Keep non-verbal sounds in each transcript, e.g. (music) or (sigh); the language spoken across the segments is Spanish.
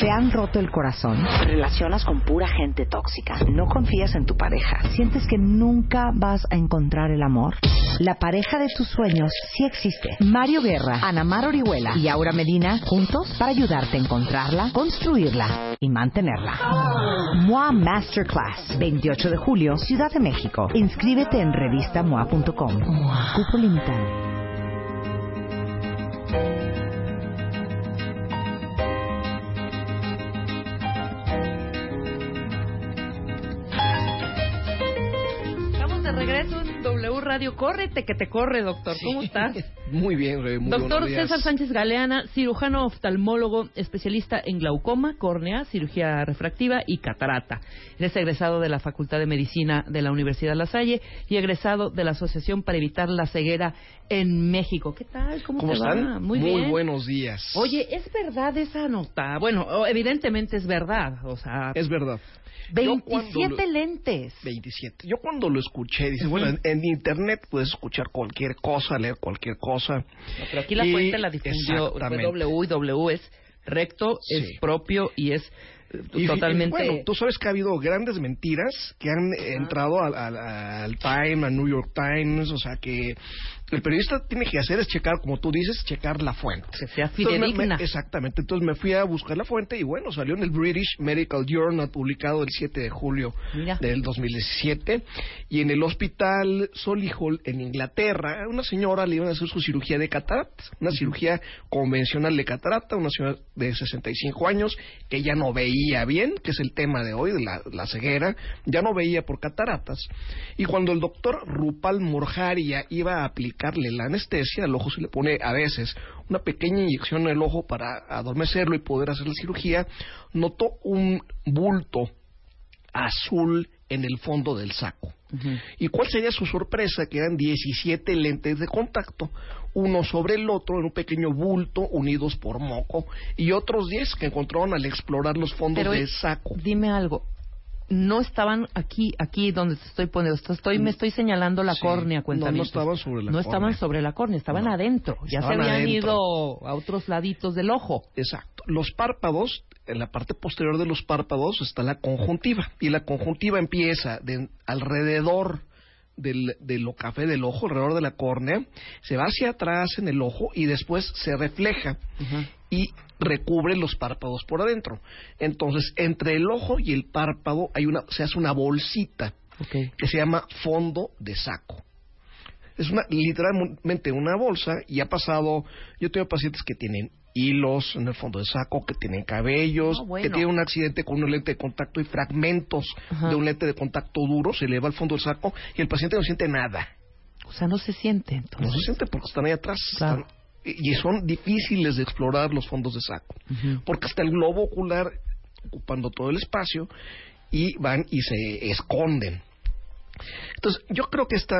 ¿Te han roto el corazón? ¿Te relacionas con pura gente tóxica? ¿No confías en tu pareja? ¿Sientes que nunca vas a encontrar el amor? La pareja de tus sueños sí existe. Mario Guerra, Ana Mar Orihuela y Aura Medina juntos para ayudarte a encontrarla, construirla y mantenerla. MOA Masterclass, 28 de julio, Ciudad de México. Inscríbete en revistamoa.com. Cupo limitado. Regreso en W Radio. Córrete que te corre, doctor. ¿Cómo estás? (laughs) Muy bien, muy Doctor. César Sánchez Galeana, cirujano oftalmólogo, especialista en glaucoma, córnea, cirugía refractiva y catarata. Eres egresado de la Facultad de Medicina de la Universidad La Salle y egresado de la Asociación para Evitar la Ceguera en México. ¿Qué tal? ¿Cómo, ¿Cómo te están? va? Muy, bien. buenos días. Oye, ¿es verdad esa nota? Bueno, evidentemente es verdad. O sea, Es verdad. Yo cuando 27 lo- lentes. 27. Yo cuando lo escuché, dice, bueno, en, en internet puedes escuchar cualquier cosa, leer cualquier cosa. No, pero aquí la Y- fuente la difundió exactamente. W y W es recto, Sí. es propio y es Y totalmente... Bueno, tú sabes que ha habido grandes mentiras que han entrado al, al, al Time, al New York Times, o sea que el periodista tiene que hacer es checar, como tú dices, checar la fuente. Que sea fidedigna. me- exactamente. Entonces me fui a buscar la fuente y bueno, salió en el British Medical Journal publicado el 7 de julio Mira. del 2017 y en el hospital Solihull en Inglaterra, una señora le iban a hacer su cirugía de catarata, una cirugía convencional de catarata, una señora de 65 años que ya no veía bien, que es el tema de hoy de la, la ceguera, ya no veía por cataratas. Y cuando el doctor Rupal Morjaria iba a aplicarle la anestesia, al ojo se le pone a veces una pequeña inyección en el ojo para adormecerlo y poder hacer la cirugía, notó un bulto azul en el fondo del saco. ¿Y cuál sería su sorpresa? Que eran 17 lentes de contacto, uno sobre el otro en un pequeño bulto unidos por moco y otros 10 que encontraron al explorar los fondos Pero del saco. dime algo. No estaban aquí, aquí donde te estoy poniendo. Estoy, me estoy señalando la Sí. córnea, No, cuenta no estaban sobre la No estaban córnea. sobre la córnea, estaban No. adentro. Ya Estaban se habían adentro. ido a otros laditos del ojo. Exacto. Los párpados, en la parte posterior de los párpados está la conjuntiva y la conjuntiva empieza de alrededor del, café del ojo, alrededor de la córnea, se va hacia atrás en el ojo y después se refleja y recubre los párpados por adentro. Entonces, entre el ojo y el párpado hay una, se hace una bolsita que se llama fondo de saco. Es una, literalmente una bolsa y ha pasado, yo tengo pacientes que tienen hilos en el fondo del saco, que tienen cabellos, No, bueno. que tienen un accidente con un lente de contacto y fragmentos Ajá. de un lente de contacto duro, se eleva al fondo del saco y el paciente no siente nada. O sea, no se siente No entonces. se siente porque están ahí atrás. Claro. están- y son difíciles de explorar los fondos de saco. Porque está el globo ocular ocupando todo el espacio y van y se esconden. Entonces, yo creo que esta,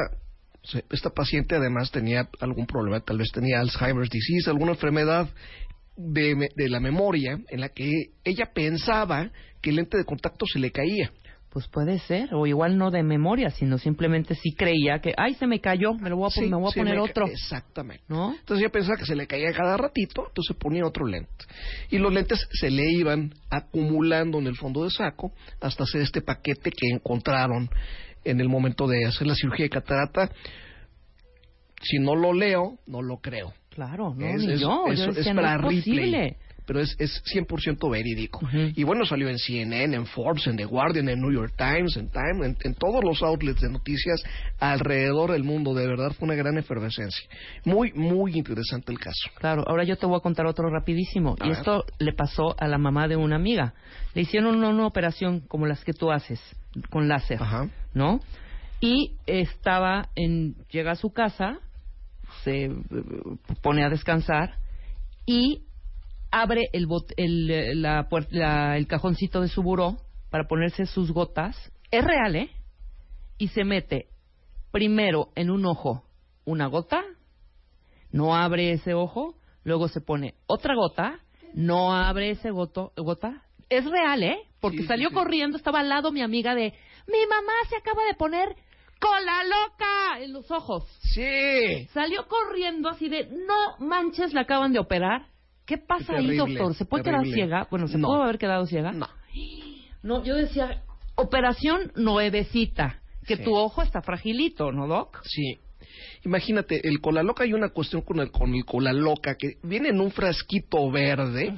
esta paciente además tenía algún problema, tal vez tenía Alzheimer's disease, alguna enfermedad de, de la memoria en la que ella pensaba que el lente de contacto se le caía. Pues puede ser, o igual no de memoria, sino simplemente sí creía que, ay, se me cayó, me, lo voy a, Sí, me voy a poner otro. Exactamente. ¿No? Entonces ella pensaba que se le caía cada ratito, entonces ponía otro lente. Y los lentes se le iban acumulando en el fondo del saco hasta hacer este paquete que encontraron en el momento de hacer la cirugía de catarata. Si no lo leo, no lo creo. Claro, no, es, ni es- yo. es- yo es para no es Ripley, posible. pero es, es 100% verídico. Y bueno, salió en CNN, en Forbes, en The Guardian, en New York Times, en Time, en, en todos los outlets de noticias alrededor del mundo. De verdad fue una gran efervescencia. Muy, muy interesante el caso. Claro, ahora yo te voy a contar otro rapidísimo. A y ver. esto le pasó a la mamá de una amiga. Le hicieron una, una operación como las que tú haces, con láser, Ajá. ¿no? Y estaba en, llega a su casa, se eh, pone a descansar y abre el, bot- el, eh, la la- el cajoncito de su buró para ponerse sus gotas. Es real, ¿eh? Y se mete primero en un ojo una gota, no abre ese ojo, luego se pone otra gota, no abre ese goto, gota. Es real, ¿eh? Porque sí, salió sí. corriendo, estaba al lado mi amiga de, mi mamá se acaba de poner cola loca en los ojos. Sí. Salió corriendo así de, no manches, la acaban de operar. ¿Qué pasa ahí, doctor? ¿Se puede terrible. quedar ciega? Bueno, ¿se No. pudo haber quedado ciega? No. No, yo decía, operación nuevecita, que Sí. tu ojo está fragilito, ¿no, doc? Sí. Imagínate, el cola loca hay una cuestión con el, con el cola loca que viene en un frasquito verde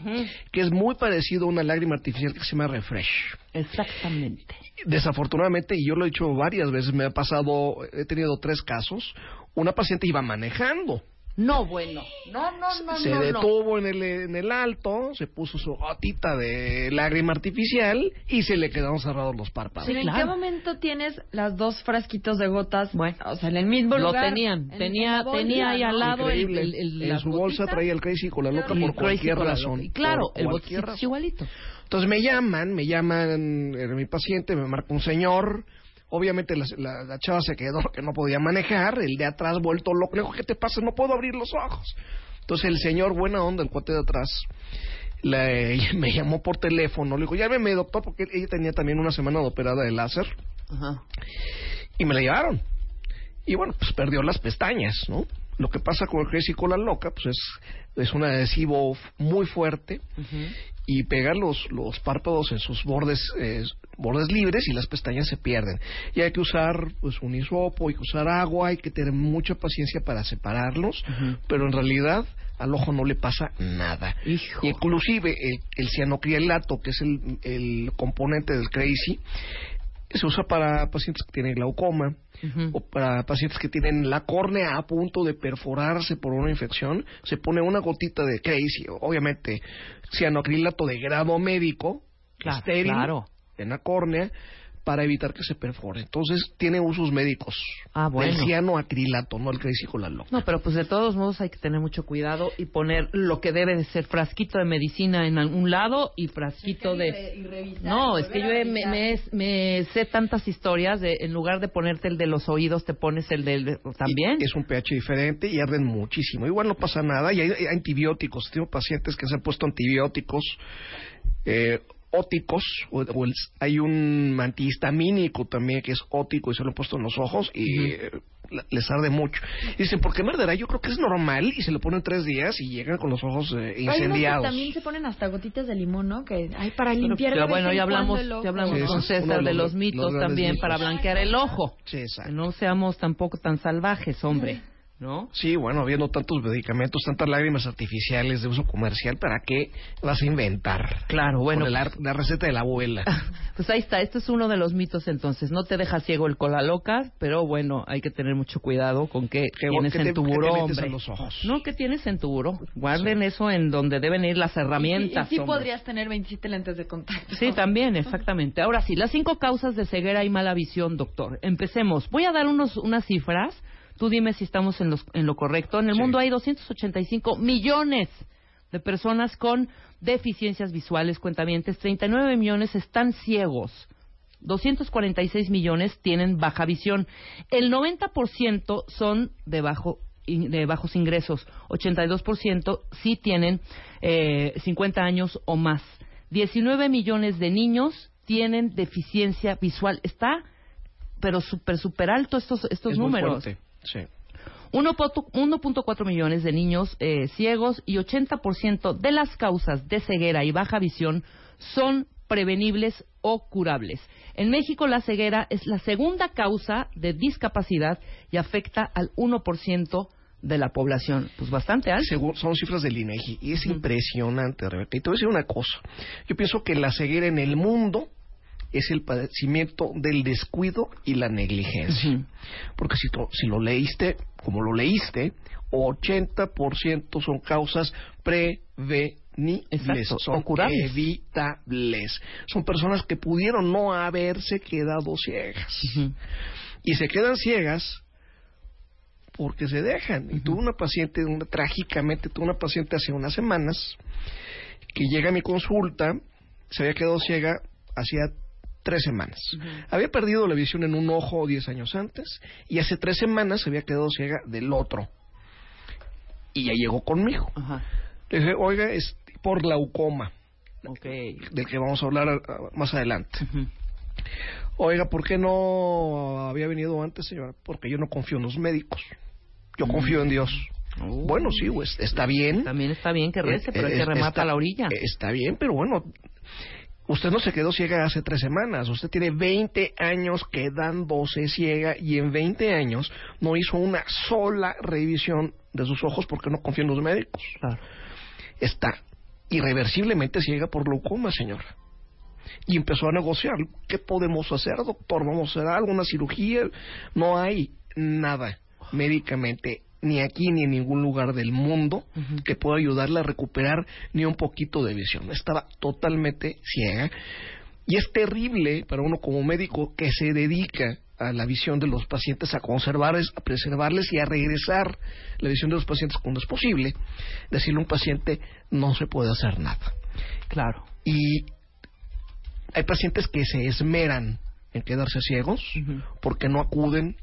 que es muy parecido a una lágrima artificial que se llama Refresh. Exactamente. Desafortunadamente, y yo lo he dicho varias veces, me ha pasado, he tenido tres casos, una paciente iba manejando. No, bueno. No, no, no, se no, no. detuvo en el, en el alto, se puso su gotita de lágrima artificial y se le quedaron cerrados los párpados. Sí, Pero claro. ¿En qué momento tienes las dos frasquitos de gotas? Bueno. o sea, en el mismo Lo lugar. tenían. en- Tenía- en la bolsa, tenía ahí al lado el- Increíble. el- el- en las su bolsa gotitas. traía el Crazy con la loca por cualquier razón. Y Claro, el botecito es igualito. Entonces me llaman, me llaman, era mi paciente, me marca un señor. Obviamente la, la- la chava se quedó que no podía manejar, el de atrás vuelto loco, le dijo, ¿qué te pasa? No puedo abrir los ojos. Entonces el señor, buena onda, el cuate de atrás, le- me llamó por teléfono, le dijo, llámeme doctor, porque ella tenía también una semana de operada de láser, Ajá. y me la llevaron. Y bueno, pues perdió las pestañas, ¿no? Lo que pasa con el Crazy Cola Loca, pues es, es un adhesivo muy fuerte y pega los, los párpados en sus bordes eh, bordes libres y las pestañas se pierden. Y hay que usar pues un hisopo, hay que usar agua, hay que tener mucha paciencia para separarlos, pero en realidad al ojo no le pasa nada. Hijo. Y inclusive el, el cianocrilato, que es el, el componente del Crazy, se usa para pacientes que tienen glaucoma o para pacientes que tienen la córnea a punto de perforarse por una infección, se pone una gotita de crazy, obviamente cianocrilato de grado médico, Claro, estéril, claro. en la córnea, para evitar que se perfore. Entonces tiene usos médicos. Ah, bueno. El cianoacrilato, no el crazy con la loca. No, pero pues de todos modos hay que tener mucho cuidado y poner lo que debe de ser frasquito de medicina en algún lado y frasquito de... No, es que yo he- me, me- me sé tantas historias de en lugar de ponerte el de los oídos te pones el del también. Y es un pH diferente y arden muchísimo. Igual no pasa nada. Y hay, hay antibióticos. Tengo pacientes que se han puesto antibióticos eh, óticos. O, o el- hay un antihistamínico también que es ótico y se lo han puesto en los ojos y eh, la- les arde mucho. Y dicen, ¿por qué me arderá? Yo creo que es normal y se lo ponen tres días y llegan con los ojos eh, que incendiados. también se ponen hasta gotitas de limón, ¿no? Que hay para Pero, limpiar. pero vez bueno, en ya hablamos, el ojo. ya hablamos Sí, ese con César de de los- los mitos los también mitos. para blanquear el ojo. Sí, exacto. Que no seamos tampoco tan salvajes, hombre, ¿no? Sí, bueno, habiendo tantos medicamentos, tantas lágrimas artificiales de uso comercial, ¿para qué vas a inventar? Claro, bueno. Con la, la receta de la abuela. (laughs) Pues ahí está, este es uno de los mitos entonces. No te deja ciego el cola loca, pero bueno, hay que tener mucho cuidado con qué ¿Qué- tienes qué en te- tu buró, metes hombre. en los ojos? No, ¿qué tienes en tu buró? Guarden eso en donde deben ir las Y, herramientas. y sí hombre. podrías tener 27 lentes de contacto. Sí, también, exactamente. Ahora sí, las cinco causas de ceguera y mala visión, doctor. Empecemos. Voy a dar unos, unas cifras. Tú dime si estamos en, los- en lo correcto. En el Sí. mundo hay 285 millones de personas con deficiencias visuales, cuentavientes. 39 millones están ciegos. 246 millones tienen baja visión. El 90% son de bajo de bajos ingresos, 82% sí tienen eh, 50 años o más. 19 millones de niños tienen deficiencia visual. Está, pero súper, súper alto estos, estos Es números. Sí. 1.4 1.4 millones de niños eh, ciegos y 80% de las causas de ceguera y baja visión son prevenibles o curables. En México la ceguera es la segunda causa de discapacidad y afecta al 1% de la población. Pues bastante alto. Según- son cifras del INEGI y es impresionante, Rebeca. Y te voy a decir una cosa. Yo pienso que la ceguera en el mundo es el padecimiento del descuido y la negligencia. Porque si, to- si lo leíste, como lo leíste, 80% son causas prevenibles, Exacto, son curables. evitables. Son personas que pudieron no haberse quedado ciegas. Y se quedan ciegas porque se dejan. Y tuve una paciente, una, trágicamente tuve una paciente hace unas semanas que llega a mi consulta, se había quedado ciega hacía tres semanas. Había perdido la visión en un ojo diez años antes y hace tres semanas se había quedado ciega del otro. Y ya llegó conmigo. Ajá. Le dije, oiga, es por glaucoma, Ok. del que vamos a hablar ah, más adelante. Oiga, ¿por qué no había venido antes, señora? Porque yo no confío en los médicos. Yo confío en Dios. Oh. Bueno, sí, pues, está bien. También está bien que rece, pero hay eh, que remar está- a la orilla. Está bien, pero bueno, usted no se quedó ciega hace tres semanas. Usted tiene 20 años quedándose ciega y en 20 años no hizo una sola revisión de sus ojos porque no confía en los médicos. Claro. Está irreversiblemente ciega por glaucoma, señora. Y empezó a negociar. ¿Qué podemos hacer, doctor? ¿Vamos a hacer algo? ¿Una cirugía? No hay nada médicamente, ni aquí ni en ningún lugar del mundo, que pueda ayudarla a recuperar ni un poquito de visión. Estaba totalmente ciega. Y es terrible para uno como médico que se dedica a la visión de los pacientes, a conservarles, a preservarles y a regresar la visión de los pacientes cuando es posible, decirle a un paciente no se puede hacer nada. Claro. Y hay pacientes que se esmeran en quedarse ciegos porque no acuden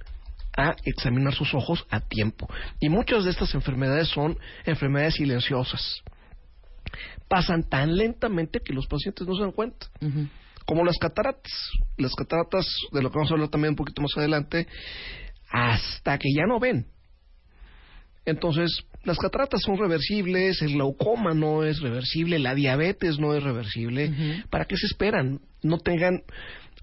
a examinar sus ojos a tiempo. Y muchas de estas enfermedades son enfermedades silenciosas. Pasan tan lentamente que los pacientes no se dan cuenta. Como las cataratas. Las cataratas, de lo que vamos a hablar también un poquito más adelante, hasta que ya no ven. Entonces, las cataratas son reversibles, el glaucoma no es reversible, la diabetes no es reversible. ¿Para qué se esperan? No tengan...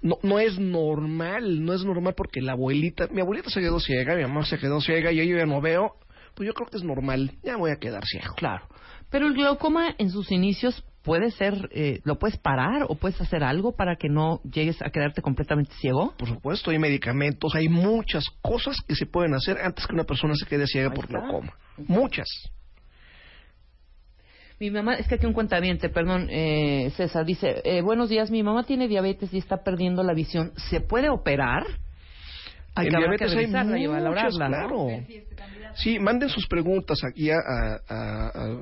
No, no es normal, no es normal porque la abuelita... Mi abuelita se quedó ciega, mi mamá se quedó ciega y yo ya no veo. Pues yo creo que es normal, ya voy a quedar ciego. Claro. Pero el glaucoma en sus inicios puede ser, eh, ¿lo puedes parar o puedes hacer algo para que no llegues a quedarte completamente ciego? Por supuesto, hay medicamentos, hay muchas cosas que se pueden hacer antes que una persona se quede ciega Ahí por glaucoma. Muchas. Mi mamá, es que aquí un cuentaviente, perdón, eh, César, dice, eh, buenos días, mi mamá tiene diabetes y está perdiendo la visión. ¿Se puede operar? Hay en que, diabetes hay muchas, claro. Sí, manden sus preguntas aquí a, a- a- a-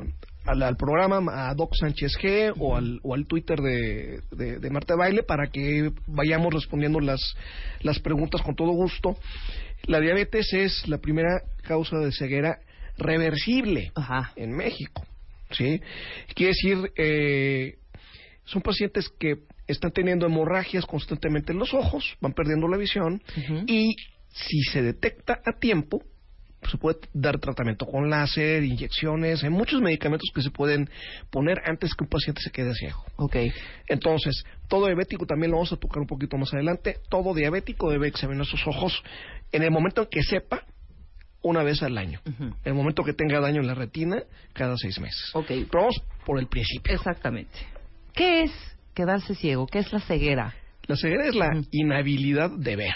al, al programa, a Doc Sánchez G o al, o al Twitter de, de, de Marta Baile para que vayamos respondiendo las, las preguntas con todo gusto. La diabetes es la primera causa de ceguera reversible Ajá. en México. ¿Sí? Quiere decir, eh, son pacientes que están teniendo hemorragias constantemente en los ojos, van perdiendo la visión y si se detecta a tiempo, se puede dar tratamiento con láser, inyecciones, hay muchos medicamentos que se pueden poner antes que un paciente se quede ciego. Ok. Entonces, todo diabético también lo vamos a tocar un poquito más adelante. Todo diabético debe examinar sus ojos en el momento en que sepa una vez al año. El momento que tenga daño en la retina, cada seis meses. Ok. Pero vamos por el principio. Exactamente. ¿Qué es quedarse ciego? ¿Qué es la ceguera? La ceguera es la inhabilidad de ver.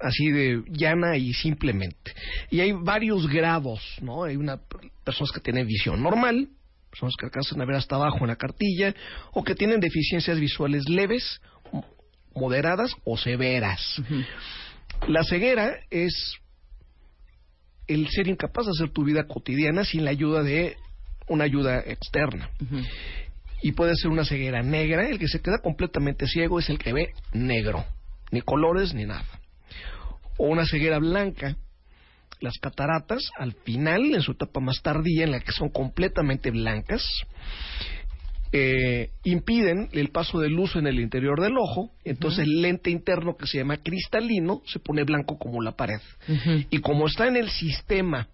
Así de llana y simplemente. Y hay varios grados, ¿no? Hay una personas que tienen visión normal, personas que alcanzan a ver hasta abajo en la cartilla, o que tienen deficiencias visuales leves, mo- moderadas o severas. La ceguera es el ser incapaz de hacer tu vida cotidiana sin la ayuda de una ayuda externa. Y puede ser una ceguera negra, el que se queda completamente ciego es el que ve negro, ni colores ni nada. O una ceguera blanca, las cataratas, al final, en su etapa más tardía, en la que son completamente blancas, eh, impiden el paso de luz en el interior del ojo, entonces el lente interno que se llama cristalino se pone blanco como la pared. Y como está en el sistema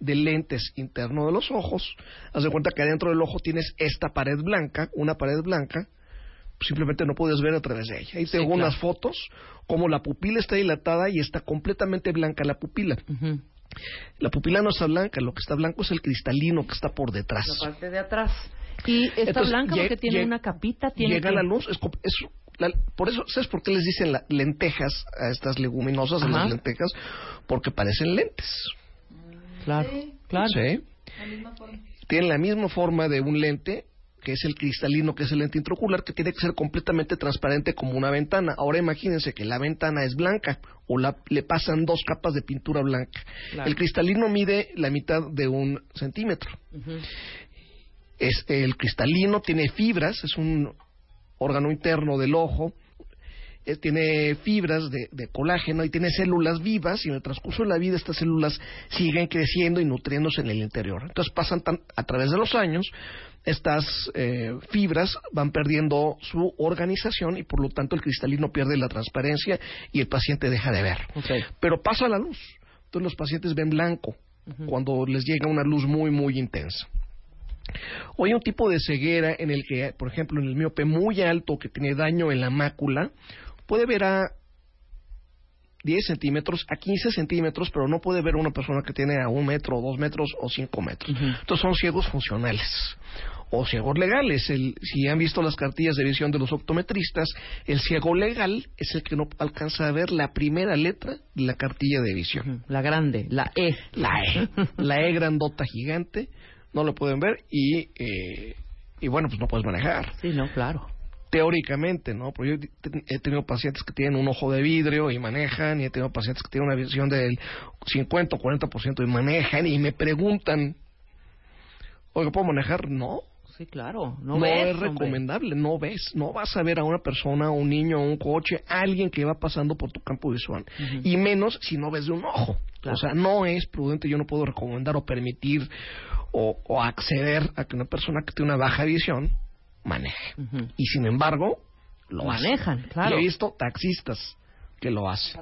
de lentes interno de los ojos, haz de cuenta que adentro del ojo tienes esta pared blanca, una pared blanca, simplemente no puedes ver a través de ella. Ahí tengo claro. unas fotos, como la pupila está dilatada y está completamente blanca la pupila. La pupila no está blanca, lo que está blanco es el cristalino que está por detrás. La parte de atrás. Y está Entonces, blanca porque tiene una capita. Tiene Llega que- la luz, es, co- es la- por eso, ¿sabes por qué les dicen la- lentejas a estas leguminosas, a las lentejas? Porque parecen lentes. Claro, claro. Sí. Tienen la misma forma de un lente, que es el cristalino, que es el lente intraocular, que tiene que ser completamente transparente como una ventana. Ahora imagínense que la ventana es blanca o la- le pasan dos capas de pintura blanca. Claro. El cristalino mide la mitad de un centímetro. Es el cristalino, tiene fibras, es un órgano interno del ojo, eh, tiene fibras de, de colágeno y tiene células vivas y en el transcurso de la vida estas células siguen creciendo y nutriéndose en el interior. Entonces pasan tan- a través de los años, estas eh, fibras van perdiendo su organización y por lo tanto el cristalino pierde la transparencia y el paciente deja de ver. Pero pasa la luz. Entonces los pacientes ven blanco cuando les llega una luz muy, muy intensa. O hay un tipo de ceguera en el que, por ejemplo, en el miope muy alto que tiene daño en la mácula, puede ver a 10 centímetros, a 15 centímetros, pero no puede ver a una persona que tiene a un metro, dos metros o cinco metros. Entonces son ciegos funcionales o ciegos legales. El, si han visto las cartillas de visión de los optometristas, el ciego legal es el que no alcanza a ver la primera letra de la cartilla de visión. La grande, la E. La E, (laughs) la E grandota gigante, no lo pueden ver y, eh, y bueno, pues no puedes manejar. Sí, no, claro. Teóricamente, ¿no? Porque yo he tenido pacientes que tienen un ojo de vidrio y manejan, y he tenido pacientes que tienen una visión del 50 o 40% y manejan, y me preguntan, oiga, ¿puedo manejar? No, Sí, claro. no, No, ves, es hombre. recomendable, no ves, no vas a ver a una persona, un niño, un coche, alguien que va pasando por tu campo visual, y menos si no ves de un ojo. Claro. O sea, no es prudente, yo no puedo recomendar o permitir o, o acceder a que una persona que tiene una baja visión maneje. Y sin embargo, lo. Manejan, claro. Y he visto taxistas que lo hacen.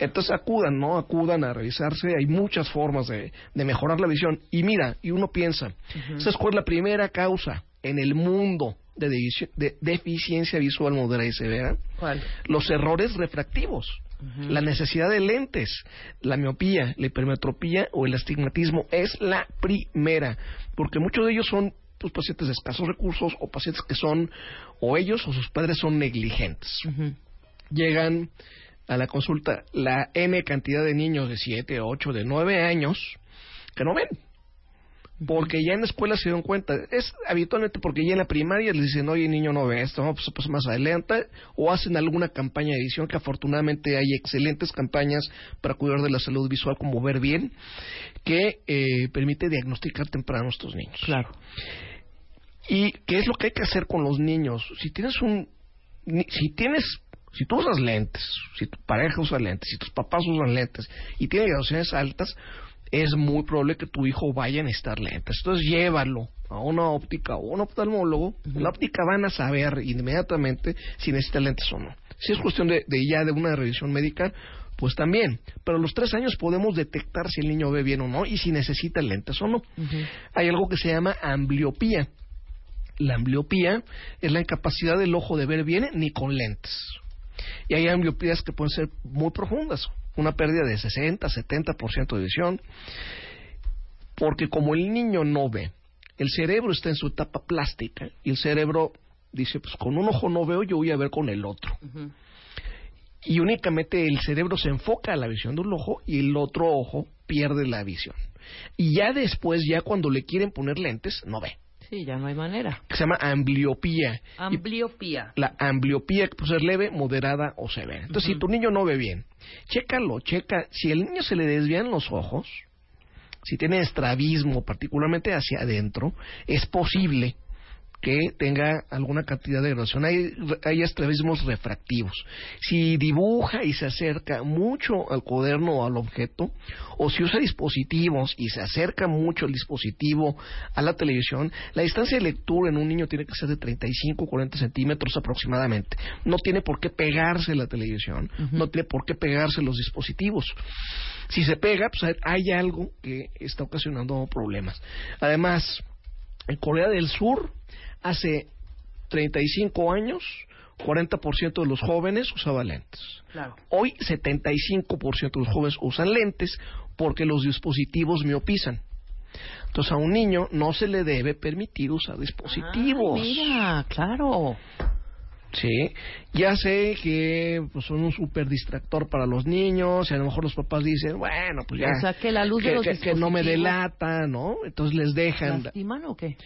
Entonces acudan, ¿no? Acudan a revisarse. Hay muchas formas de, de mejorar la visión. Y mira, y uno piensa, ¿sabes cuál es la primera causa en el mundo de, deficiencia visual moderada y severa? ¿Cuál? Los errores refractivos. La necesidad de lentes, la miopía, la hipermetropía o el astigmatismo es la primera, porque muchos de ellos son pues, pacientes de escasos recursos o pacientes que son o ellos o sus padres son negligentes. Llegan a la consulta la N cantidad de niños de 7, 8, de 9 años que no ven. Porque ya en la escuela se dieron cuenta. Es habitualmente porque ya en la primaria les dicen, oye, niño, no ve esto, pues, pues más adelante. O hacen alguna campaña de edición, que afortunadamente hay excelentes campañas para cuidar de la salud visual, como ver bien, que eh, permite diagnosticar temprano a estos niños. Claro. ¿Y qué es lo que hay que hacer con los niños? Si tienes un... Si tienes... Si tú usas lentes, si tu pareja usa lentes, si tus papás usan lentes y tienen graduaciones altas, es muy probable que tu hijo vaya a necesitar lentes. Entonces llévalo a una óptica o un oftalmólogo. En La óptica van a saber inmediatamente si necesita lentes o no. Si es cuestión de, de ya de una revisión médica, pues también. Pero a los tres años podemos detectar si el niño ve bien o no y si necesita lentes o no. Hay algo que se llama ambliopía. La ambliopía es la incapacidad del ojo de ver bien ni con lentes. Y hay ambliopías que pueden ser muy profundas, una pérdida de 60, 70% de visión, porque como el niño no ve, el cerebro está en su etapa plástica y el cerebro dice, pues con un ojo no veo, yo voy a ver con el otro. Y únicamente el cerebro se enfoca a la visión de un ojo y el otro ojo pierde la visión. Y ya después, ya cuando le quieren poner lentes, no ve. Sí, ya no hay manera. Que se llama ambliopía. Y Ambliopía. la ambliopía que puede ser leve, moderada o severa. Entonces, si tu niño no ve bien, chécalo, checa. Si el niño se le desvían los ojos, si tiene estrabismo, particularmente hacia adentro, es posible que tenga alguna cantidad de graduación. Hay, hay estrabismos refractivos. Si dibuja y se acerca mucho al cuaderno o al objeto, o si usa dispositivos y se acerca mucho el dispositivo a la televisión, la distancia de lectura en un niño tiene que ser de 35 o 40 centímetros aproximadamente. No tiene por qué pegarse la televisión, no tiene por qué pegarse los dispositivos. Si se pega, pues hay algo que está ocasionando problemas. Además, en Corea del Sur, hace 35 años, 40% de los jóvenes usaban lentes. Claro. Hoy 75% de los jóvenes usan lentes porque los dispositivos miopizan. Entonces a un niño no se le debe permitir usar dispositivos. Ah, mira, claro. Sí, ya sé que pues, son un super distractor para los niños y a lo mejor los papás dicen, bueno, pues ya. O sea, que la luz de que, los que- que no me delata, ¿no? Entonces les dejan. ¿Lastiman o qué?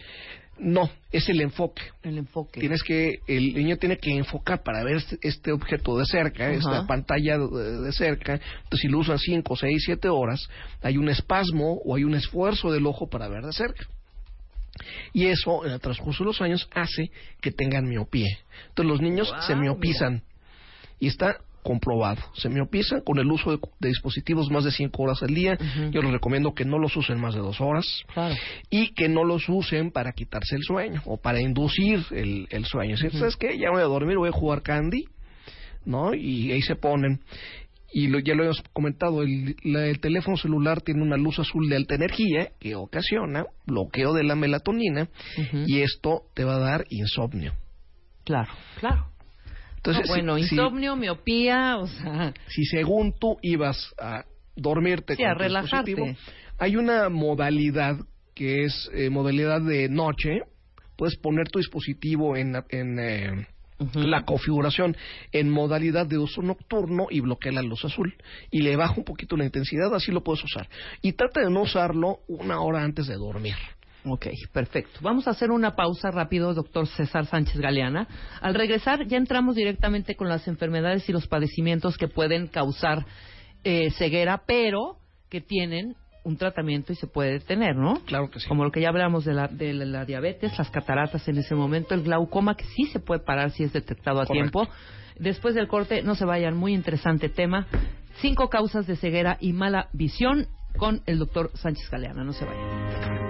No, es el enfoque. El enfoque. Tienes que, el niño tiene que enfocar para ver este, este objeto de cerca, esta pantalla de, de cerca. Entonces, si lo usan 5, 6, 7 horas, hay un espasmo o hay un esfuerzo del ojo para ver de cerca. Y eso, en el transcurso de los años, hace que tengan miopía. Entonces los niños se miopizan. Y está comprobado. Se miopizan con el uso de, de dispositivos más de 5 horas al día. Yo les recomiendo que no los usen más de 2 horas. Claro. Y que no los usen para quitarse el sueño o para inducir el, el sueño. Si ¿Sabes qué? Ya voy a dormir, voy a jugar candy. ¿No? Y ahí se ponen. Y lo- ya lo hemos comentado, el, la- el teléfono celular tiene una luz azul de alta energía que ocasiona bloqueo de la melatonina y esto te va a dar insomnio. Claro, claro. Entonces, No, bueno, si, si- insomnio, miopía, o sea, si según tú ibas a dormirte Sí, con a tu relajarte. dispositivo, hay una modalidad que es eh, modalidad de noche. Puedes poner tu dispositivo en, la- en eh, la configuración en modalidad de uso nocturno y bloquea la luz azul. Y le baja un poquito la intensidad, así lo puedes usar. Y trata de no usarlo una hora antes de dormir. Ok, perfecto. Vamos a hacer una pausa rápido, doctor César Sánchez Galeana. Al regresar ya entramos directamente con las enfermedades y los padecimientos que pueden causar eh, ceguera, pero que tienen un tratamiento y se puede detener, ¿no? Claro que sí. Como lo que ya hablamos de la, de la- la diabetes, las cataratas en ese momento, el glaucoma que sí se puede parar si es detectado a Correcto. tiempo. Después del corte, no se vayan, muy interesante tema. Cinco causas de ceguera y mala visión con el doctor Sánchez Galeana, no se vayan.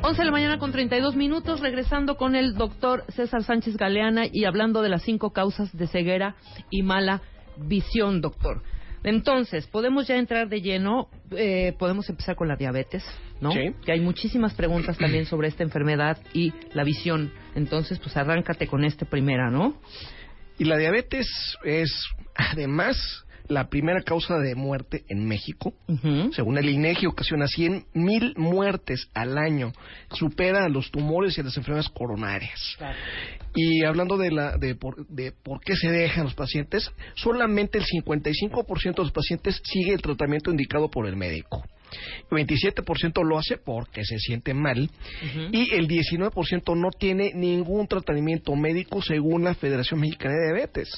11 de la mañana con 32 minutos, regresando con el doctor César Sánchez Galeana y hablando de las cinco causas de ceguera y mala visión, doctor. Entonces, podemos ya entrar de lleno, eh, podemos empezar con la diabetes, ¿no? Sí. Que hay muchísimas preguntas también sobre esta enfermedad y la visión. Entonces, pues arráncate con esta primera, ¿no? Y la diabetes es, además, la primera causa de muerte en México. Según el INEGI, ocasiona 100 mil muertes al año. Supera a los tumores y a las enfermedades coronarias. Y hablando de, la, de, por, de por qué se dejan los pacientes, solamente el 55% de los pacientes sigue el tratamiento indicado por el médico. El 27% lo hace porque se siente mal y el 19% no tiene ningún tratamiento médico según la Federación Mexicana de Diabetes.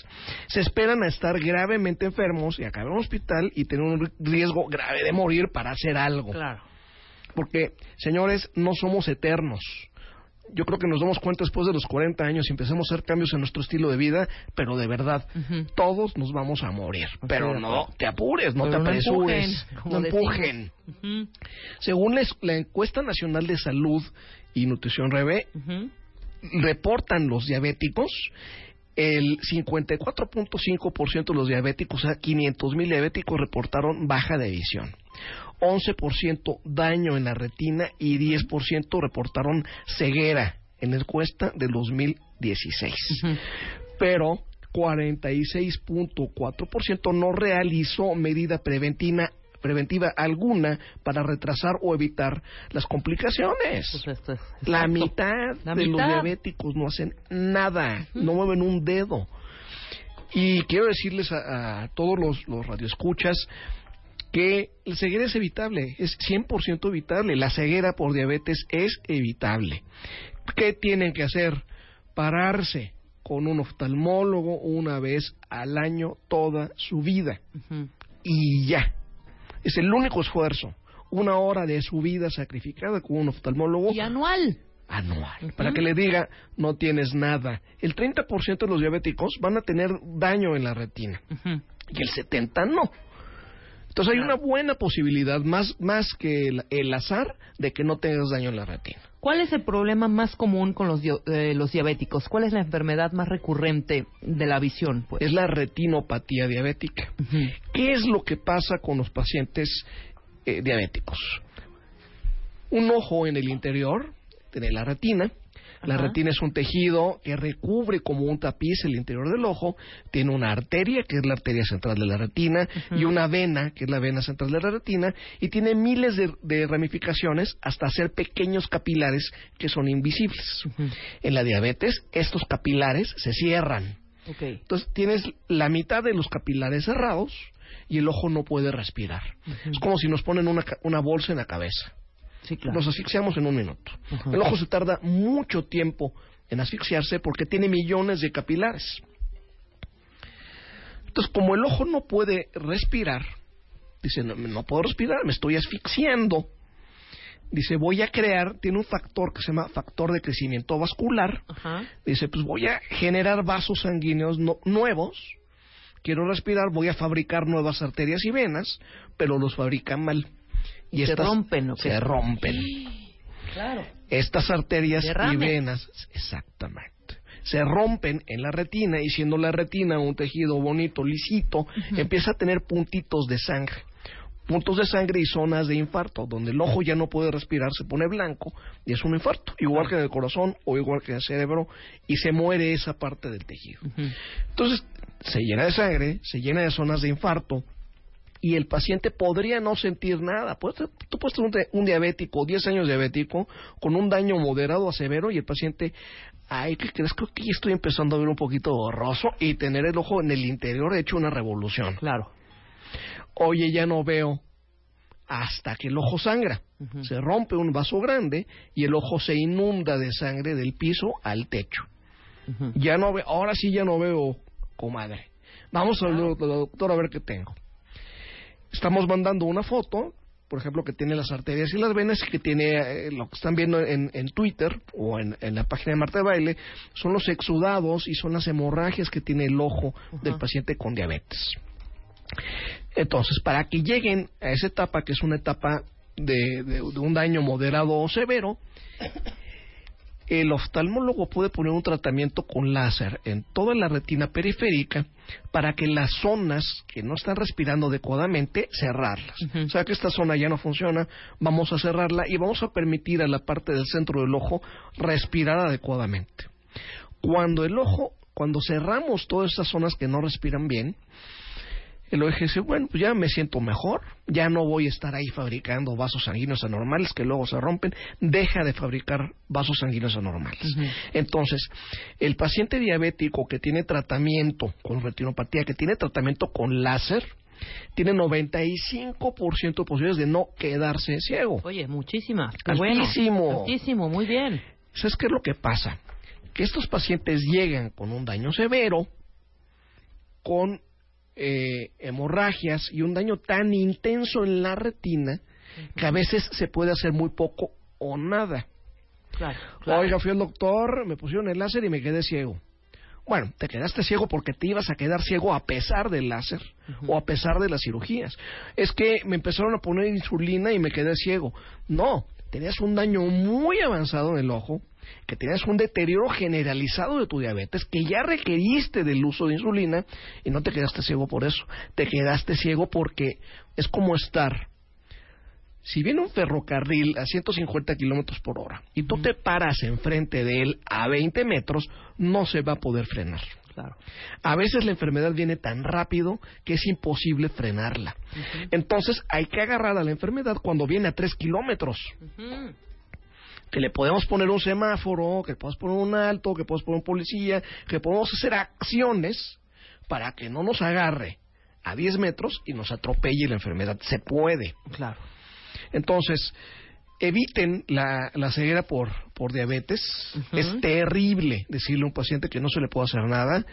Se esperan a estar gravemente enfermos y acabar en un hospital y tener un riesgo grave de morir para hacer algo. Claro. Porque, señores, no somos eternos. Yo creo que nos damos cuenta después de los 40 años y empezamos a hacer cambios en nuestro estilo de vida, pero de verdad, todos nos vamos a morir. Pero no te apures, no te no apresures, empujen, como no empujen. Ujú, Según la, es- la encuesta nacional de salud y nutrición Rebe, reportan los diabéticos el 54.5% de los diabéticos, o sea, 500 mil diabéticos reportaron baja de visión. 11% daño en la retina y 10% reportaron ceguera en la encuesta del 2016. Ujú. Pero 46.4% no realizó medida preventiva preventiva alguna para retrasar o evitar las complicaciones. Pues esto es- La mitad La de los diabéticos no hacen nada, no mueven un dedo. Y quiero decirles a, a todos los, los radioescuchas que la ceguera es evitable, es 100% evitable. La ceguera por diabetes es evitable. ¿Qué tienen que hacer? Pararse con un oftalmólogo una vez al año toda su vida. Y ya. Es el único esfuerzo. Una hora de su vida sacrificada con un oftalmólogo Y anual. anual. Para que le diga, no tienes nada. El 30% de los diabéticos van a tener daño en la retina y el 70% no. Entonces hay una buena posibilidad, más, más que el, el azar, de que no tengas daño en la retina. ¿Cuál es el problema más común con los, eh, los diabéticos? ¿Cuál es la enfermedad más recurrente de la visión? Pues? Es la retinopatía diabética. ¿Qué es lo que pasa con los pacientes eh, diabéticos? Un ojo en el interior, tiene la retina. La Ajá. retina es un tejido que recubre como un tapiz el interior del ojo. Tiene una arteria, que es la arteria central de la retina, y una vena, que es la vena central de la retina, y tiene miles de, de ramificaciones hasta hacer pequeños capilares que son invisibles. En la diabetes, estos capilares se cierran. Entonces tienes la mitad de los capilares cerrados y el ojo no puede respirar. Es como si nos ponen una, una bolsa en la cabeza. Sí, claro. Nos asfixiamos en un minuto. El ojo se tarda mucho tiempo en asfixiarse porque tiene millones de capilares. Entonces, como el ojo no puede respirar, dice, no, no puedo respirar, me estoy asfixiando. dice, voy a crear, tiene un factor que se llama factor de crecimiento vascular. Ajá. Dice, pues voy a generar vasos sanguíneos no- nuevos. Quiero respirar, voy a fabricar nuevas arterias y venas, pero los fabrican mal. Y se rompen, ¿o qué? Se rompen. Claro. Estas arterias y venas, exactamente, se rompen en la retina y siendo la retina un tejido bonito, lisito, empieza a tener puntitos de sangre. Puntos de sangre y zonas de infarto, donde el ojo ya no puede respirar, se pone blanco y es un infarto, igual que en el corazón o igual que en el cerebro, y se muere esa parte del tejido. Entonces, se llena de sangre, se llena de zonas de infarto, y el paciente podría no sentir nada. Tú puedes tener un, di- un diabético, 10 años diabético, con un daño moderado a severo y el paciente, ay, ¿qué crees? Creo que ya estoy empezando a ver un poquito borroso y tener el ojo en el interior hecho una revolución. Claro. Oye, ya no veo hasta que el ojo sangra. Se rompe un vaso grande y el ojo se inunda de sangre del piso al techo. Ya no veo, ahora sí ya no veo, comadre. Vamos al do- doctor a ver qué tengo. Estamos mandando una foto, por ejemplo, que tiene las arterias y las venas, y que tiene eh, lo que están viendo en, en Twitter o en, en la página de Marta de Baile, son los exudados y son las hemorragias que tiene el ojo del paciente con diabetes. Entonces, para que lleguen a esa etapa, que es una etapa de, de- de un daño moderado o severo, el oftalmólogo puede poner un tratamiento con láser en toda la retina periférica para que las zonas que no están respirando adecuadamente, cerrarlas. O sea que esta zona ya no funciona, vamos a cerrarla y vamos a permitir a la parte del centro del ojo respirar adecuadamente. Cuando el ojo, cuando cerramos todas esas zonas que no respiran bien, el ojo dice, bueno, pues ya me siento mejor, ya no voy a estar ahí fabricando vasos sanguíneos anormales que luego se rompen, deja de fabricar vasos sanguíneos anormales. Entonces, el paciente diabético que tiene tratamiento con retinopatía, que tiene tratamiento con láser, tiene 95% de posibilidades de no quedarse ciego. Oye, muchísimas. Qué bueno. Altísimo. Altísimo, muy bien. ¿Sabes qué es lo que pasa? Que estos pacientes llegan con un daño severo, con eh, hemorragias y un daño tan intenso en la retina que a veces se puede hacer muy poco o nada. Claro. claro. Oiga, fui al doctor, me pusieron el láser y me quedé ciego. Bueno, te quedaste ciego porque te ibas a quedar ciego a pesar del láser o a pesar de las cirugías. Es que me empezaron a poner insulina y me quedé ciego. No, tenías un daño muy avanzado en el ojo, que tenías un deterioro generalizado de tu diabetes, que ya requeriste del uso de insulina y no te quedaste ciego por eso. Te quedaste ciego porque es como estar si viene un ferrocarril a 150 kilómetros por hora y tú te paras enfrente de él a 20 metros, no se va a poder frenar. Claro. A veces la enfermedad viene tan rápido que es imposible frenarla. Entonces hay que agarrar a la enfermedad cuando viene a 3 kilómetros. Que le podemos poner un semáforo, que le podemos poner un alto, que podemos poner un policía, que podemos hacer acciones para que no nos agarre a 10 metros y nos atropelle la enfermedad. Se puede. Claro. Entonces, eviten la, la ceguera por, por diabetes. Es terrible decirle a un paciente que no se le puede hacer nada.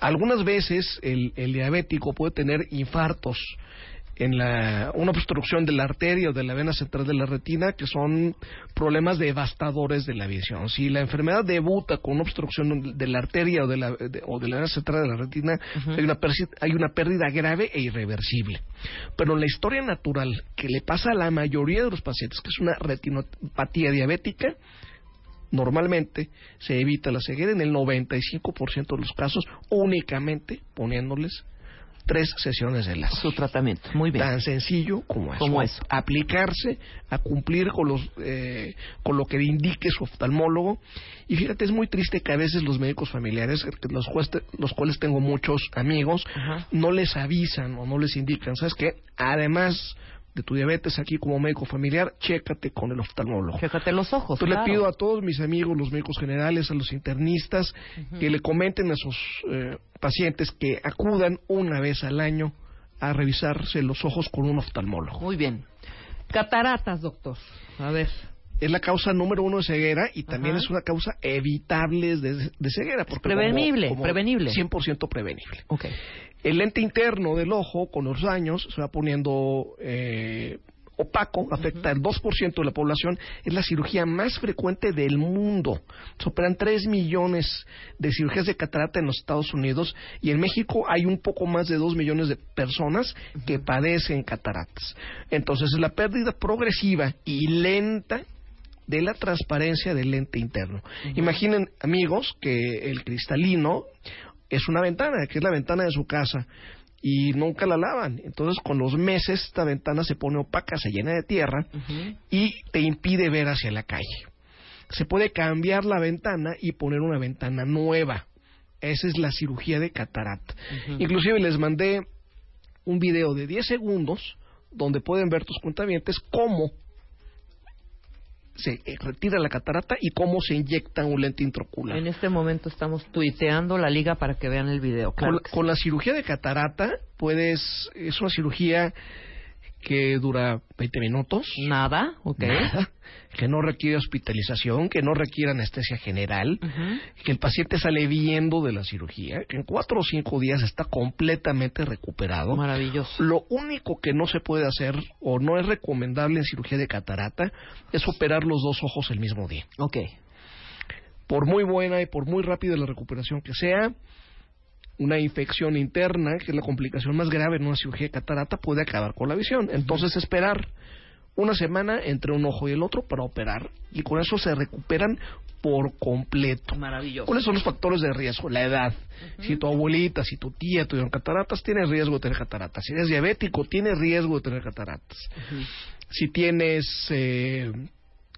Algunas veces el, el diabético puede tener infartos en la, una obstrucción de la arteria o de la vena central de la retina, que son problemas devastadores de la visión. Si la enfermedad debuta con una obstrucción de la arteria o de la, de- o de la vena central de la retina, hay, una hay una pérdida grave e irreversible. Pero la historia natural que le pasa a la mayoría de los pacientes, que es una retinopatía diabética, normalmente se evita la ceguera en el 95% de los casos únicamente poniéndoles tres sesiones de láser. Su tratamiento. Muy bien. Tan sencillo como eso. Como eso. Aplicarse a cumplir con, los, eh, con lo que le indique su oftalmólogo. Y fíjate, es muy triste que a veces los médicos familiares, los, cueste- los cuales tengo muchos amigos, Ajá. no les avisan o no les indican. ¿Sabes qué? Además de tu diabetes aquí como médico familiar, chécate con el oftalmólogo. Fíjate los ojos. Yo claro. le pido a todos mis amigos, los médicos generales, a los internistas, que le comenten a sus eh, pacientes que acudan una vez al año a revisarse los ojos con un oftalmólogo. Muy bien. Cataratas, doctor. A ver. Es la causa número uno de ceguera y también Ajá. es una causa evitable de, de ceguera. Porque Prevenible, prevenible. 100% prevenible. Ok. El lente interno del ojo, con los años, se va poniendo eh, opaco, afecta al 2% de la población, es la cirugía más frecuente del mundo. Se operan 3 millones de cirugías de catarata en los Estados Unidos y en México hay un poco más de 2 millones de personas que padecen cataratas. Entonces, la pérdida progresiva y lenta de la transparencia del lente interno. Imaginen, amigos, que el cristalino es una ventana, que es la ventana de su casa y nunca la lavan. Entonces, con los meses, esta ventana se pone opaca, se llena de tierra y te impide ver hacia la calle. Se puede cambiar la ventana y poner una ventana nueva. Esa es la cirugía de catarata. Inclusive les mandé un video de 10 segundos donde pueden ver tus cuentavientes cómo se retira la catarata y cómo se inyecta un lente intraocular. En este momento estamos tuiteando la liga para que vean el video. Con, sí. con la cirugía de catarata, puedes, es una cirugía que dura 20 minutos. Nada, ok. Nada, que no requiere hospitalización, que no requiere anestesia general, Ujú. que el paciente sale viendo de la cirugía, que en cuatro o cinco días está completamente recuperado. Maravilloso. Lo único que no se puede hacer o no es recomendable en cirugía de catarata es operar los dos ojos el mismo día. Ok. Por muy buena y por muy rápida la recuperación que sea, una infección interna, que es la complicación más grave en una cirugía de catarata, puede acabar con la visión. Entonces esperar una semana entre un ojo y el otro para operar y con eso se recuperan por completo. Maravilloso. ¿Cuáles son los factores de riesgo? La edad. Si tu abuelita, si tu tía tuvieron cataratas, tienes riesgo de tener cataratas. Si eres diabético, tienes riesgo de tener cataratas. Si tienes... Eh,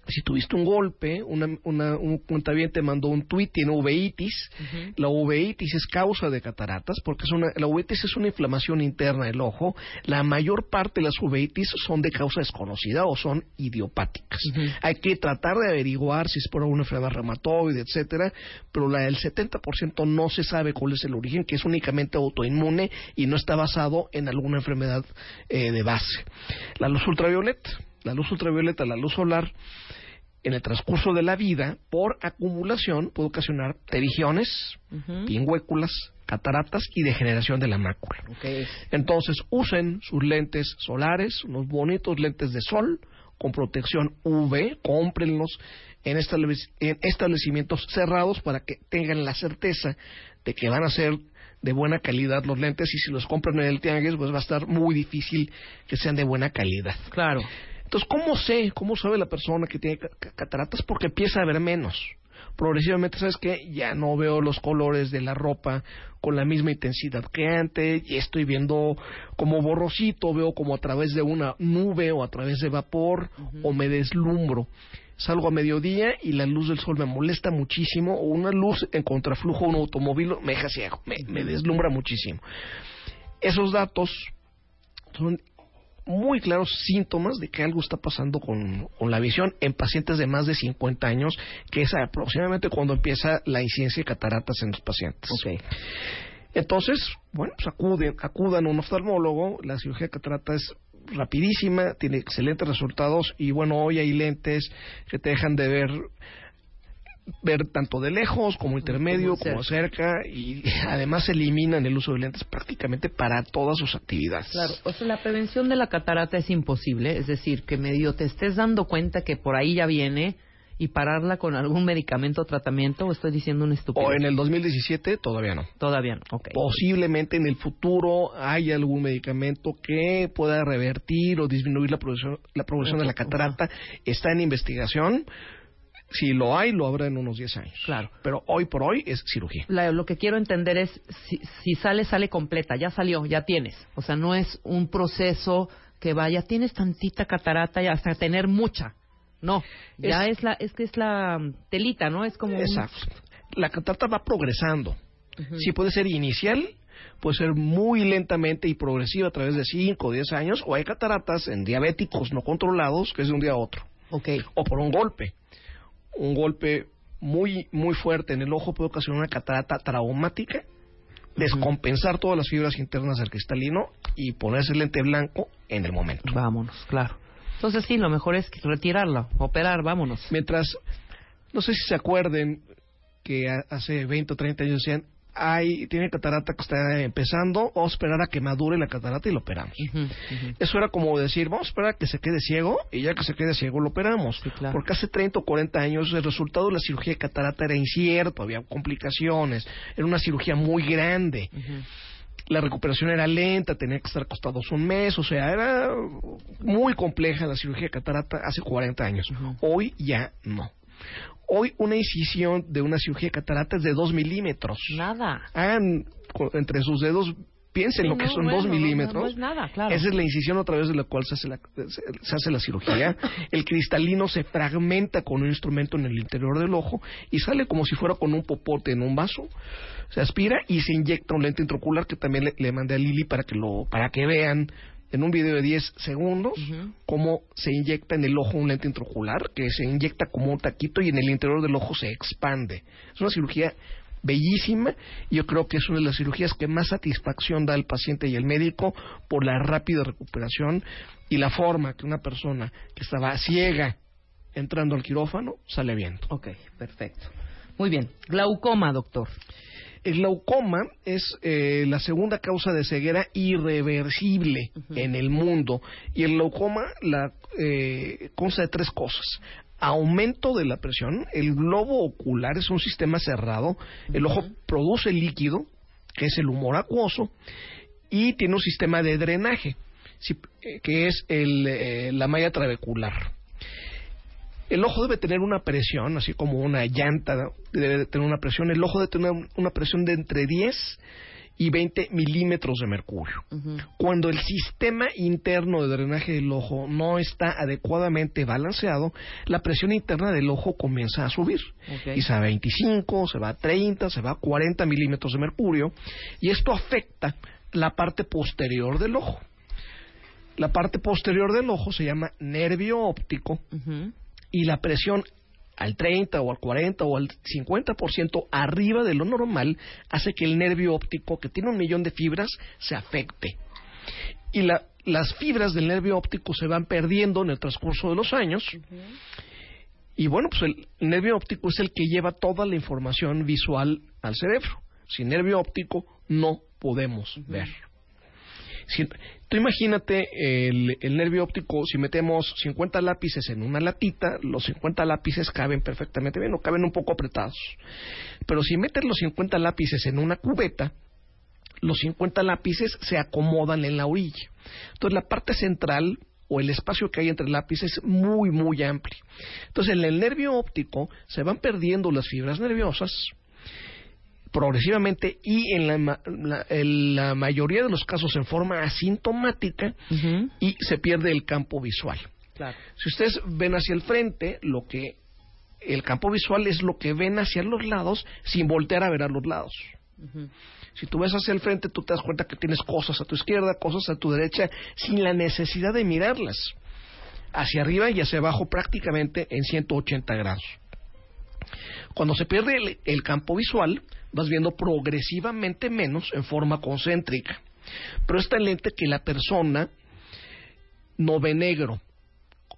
si tuviste un golpe, una, una, un cuentaviente mandó un tuit, tiene uveitis. La uveitis es causa de cataratas porque es una, la uveitis es una inflamación interna del ojo. La mayor parte de las uveitis son de causa desconocida o son idiopáticas. Hay que tratar de averiguar si es por una enfermedad reumatoide, etcétera, pero la del 70% no se sabe cuál es el origen, que es únicamente autoinmune y no está basado en alguna enfermedad eh, de base. La luz ultravioleta, la luz ultravioleta, la luz solar, en el transcurso de la vida, por acumulación, puede ocasionar pterigiones, pingüéculas, cataratas y degeneración de la mácula. Entonces, usen sus lentes solares, unos bonitos lentes de sol con protección UV, cómprenlos en, en establecimientos cerrados para que tengan la certeza de que van a ser de buena calidad los lentes y si los compran en el tianguis pues va a estar muy difícil que sean de buena calidad. Claro. Entonces, ¿cómo sé? ¿Cómo sabe la persona que tiene ca- ca- cataratas? Porque empieza a ver menos. Progresivamente, ¿sabes qué? Ya no veo los colores de la ropa con la misma intensidad que antes, y estoy viendo como borrosito, veo como a través de una nube o a través de vapor, o me deslumbro. Salgo a mediodía y la luz del sol me molesta muchísimo, o una luz en contraflujo de un automóvil me deja ciego, me, me deslumbra muchísimo. Esos datos son muy claros síntomas de que algo está pasando con, con la visión en pacientes de más de 50 años, que es aproximadamente cuando empieza la incidencia de cataratas en los pacientes. Entonces, bueno, pues acuden, acudan a un oftalmólogo, la cirugía de catarata es rapidísima, tiene excelentes resultados y bueno, hoy hay lentes que te dejan de ver ver tanto de lejos como intermedio Como como cerca y (laughs) además eliminan el uso de lentes prácticamente para todas sus actividades. Claro, o sea, la prevención de la catarata es imposible, es decir, que medio te estés dando cuenta que por ahí ya viene y pararla con algún medicamento o tratamiento, o estoy diciendo una estupidez. O en el 2017 todavía no. Todavía no, ok. Posiblemente en el futuro hay algún medicamento que pueda revertir o disminuir la progresión, la progresión de la catarata. Está en investigación. Si lo hay, lo habrá en unos 10 años. Claro. Pero hoy por hoy es cirugía. La- lo que quiero entender es si, si sale, sale completa, ya salió, ya tienes. O sea, no es un proceso que vaya, tienes tantita catarata y hasta tener mucha. No, ya es, la, es que es la mm, telita, ¿no? Es como un- Exacto. La catarata va progresando. Sí puede ser inicial, puede ser muy lentamente y progresiva a través de 5 o 10 años, o hay cataratas en diabéticos no controlados que es de un día a otro. Ok, o por un golpe. Un golpe muy muy fuerte en el ojo puede ocasionar una catarata traumática, descompensar todas las fibras internas del cristalino y ponerse el lente blanco en el momento. vámonos, claro. Entonces sí, lo mejor es retirarla, operar, vámonos. Mientras, no sé si se acuerden que hace 20 o 30 años decían, hay, tiene catarata que está empezando, vamos a esperar a que madure la catarata y lo operamos. Eso era como decir, vamos a esperar a que se quede ciego y ya que se quede ciego lo operamos. Sí, claro. Porque hace 30 o 40 años el resultado de la cirugía de catarata era incierto, había complicaciones, era una cirugía muy grande. La recuperación era lenta, tenía que estar acostados un mes, o sea, era muy compleja la cirugía de catarata hace 40 años. Hoy ya no. Hoy una incisión de una cirugía de catarata es de 2 milímetros. Nada. Hagan entre sus dedos, piensen Sí, lo que no, son bueno, 2 no, no, milímetros. no es nada, claro. Esa es la incisión a través de la cual se hace la, se, se hace la cirugía. (laughs) El cristalino se fragmenta con un instrumento en el interior del ojo y sale como si fuera con un popote en un vaso. Se aspira y se inyecta un lente intraocular que también le, le mandé a Lili para que lo para que vean en un video de 10 segundos Ujú. cómo se inyecta en el ojo un lente intraocular que se inyecta como un taquito y en el interior del ojo se expande. Es una cirugía bellísima y yo creo que es una de las cirugías que más satisfacción da al paciente y al médico por la rápida recuperación y la forma que una persona que estaba ciega entrando al quirófano sale viendo. Ok, perfecto. Muy bien. Glaucoma, doctor. El glaucoma es eh, la segunda causa de ceguera irreversible en el mundo y el glaucoma la, eh, consta de tres cosas. Aumento de la presión, el globo ocular es un sistema cerrado, el ojo produce líquido, que es el humor acuoso, y tiene un sistema de drenaje, eh, que es el, eh, la malla trabecular. El ojo debe tener una presión, así como una llanta debe tener una presión. El ojo debe tener una presión de entre 10 y 20 milímetros de mercurio. Cuando el sistema interno de drenaje del ojo no está adecuadamente balanceado, la presión interna del ojo comienza a subir. Ok. Y se va a 25, se va a 30, se va a 40 milímetros de mercurio. Y esto afecta la parte posterior del ojo. La parte posterior del ojo se llama nervio óptico. Y la presión al 30 o al 40 o al 50% arriba de lo normal hace que el nervio óptico, que tiene un millón de fibras, se afecte. Y la- las fibras del nervio óptico se van perdiendo en el transcurso de los años. Y bueno, pues el, nervio óptico es el que lleva toda la información visual al cerebro. Sin nervio óptico no podemos ver. Si- tú imagínate el, el nervio óptico, si metemos 50 lápices en una latita, los 50 lápices caben perfectamente bien o caben un poco apretados. Pero si metes los 50 lápices en una cubeta, los 50 lápices se acomodan en la orilla. Entonces la parte central o el espacio que hay entre lápices es muy, muy amplio. Entonces en el nervio óptico se van perdiendo las fibras nerviosas progresivamente y en la, la- en la mayoría de los casos en forma asintomática y se pierde el campo visual. Claro. Si ustedes ven hacia el frente, lo que el campo visual es lo que ven hacia los lados sin voltear a ver a los lados. Si tú ves hacia el frente, tú te das cuenta que tienes cosas a tu izquierda, cosas a tu derecha, sin la necesidad de mirarlas. Hacia arriba y hacia abajo prácticamente en 180 grados. Cuando se pierde el, el campo visual, vas viendo progresivamente menos en forma concéntrica. Pero es tan lente que la persona no ve negro.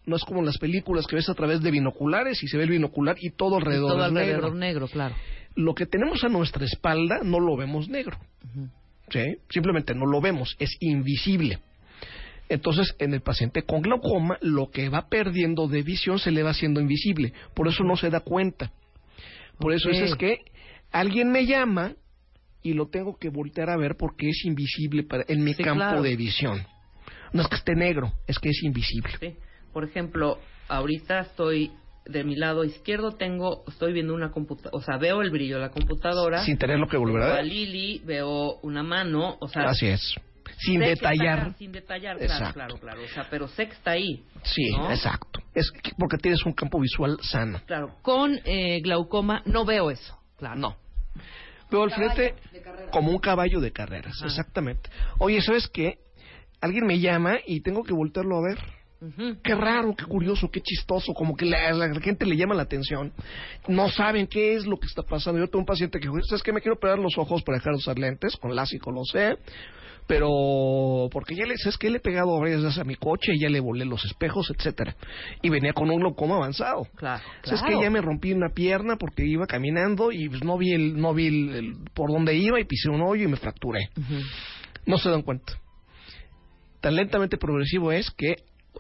No es como en las películas que ves a través de binoculares y se ve el binocular y todo alrededor Todo es alrededor negro. negro, claro. Lo que tenemos a nuestra espalda no lo vemos negro. ¿sí? Simplemente no lo vemos, es invisible. Entonces, en el paciente con glaucoma, lo que va perdiendo de visión se le va haciendo invisible. Por eso no se da cuenta. Por eso Ok. es, es que alguien me llama y lo tengo que voltear a ver porque es invisible para, en mi Sí, campo claro. de visión. No es que esté negro, es que es invisible. Sí. Por ejemplo, ahorita estoy de mi lado izquierdo, tengo, estoy viendo una computadora, o sea, veo el brillo de la computadora. Sin tenerlo que volver a veo a ver. Lili, veo una mano, o sea, Así es. Sin sé que está detallar. acá, sin detallar, claro, Exacto. claro, claro. O sea, pero sé que está ahí. Sí, ¿no? exacto. Es que- porque tienes un campo visual sano. Claro. Con eh, glaucoma no veo eso. Claro. No. Veo al frente como un caballo de carreras, Ajá. exactamente. Oye, ¿sabes qué? Alguien me llama y tengo que voltearlo a ver. Qué raro, qué curioso, qué chistoso, como que la, la gente le llama la atención. No saben qué es lo que está pasando. Yo tengo un paciente que dijo, ¿sabes qué? Me quiero operar los ojos para dejar de usar lentes, con lásico lo sé, pero porque ya le, ¿sabes qué? Le he pegado varias veces a mi coche, ya le volé los espejos, etcétera Y venía con un glaucoma avanzado. Claro, ¿Sabes claro. que ya me rompí una pierna porque iba caminando y pues, no vi, el, no vi el- el- por dónde iba y pisé un hoyo y me fracturé? No se dan cuenta. Tan lentamente progresivo es que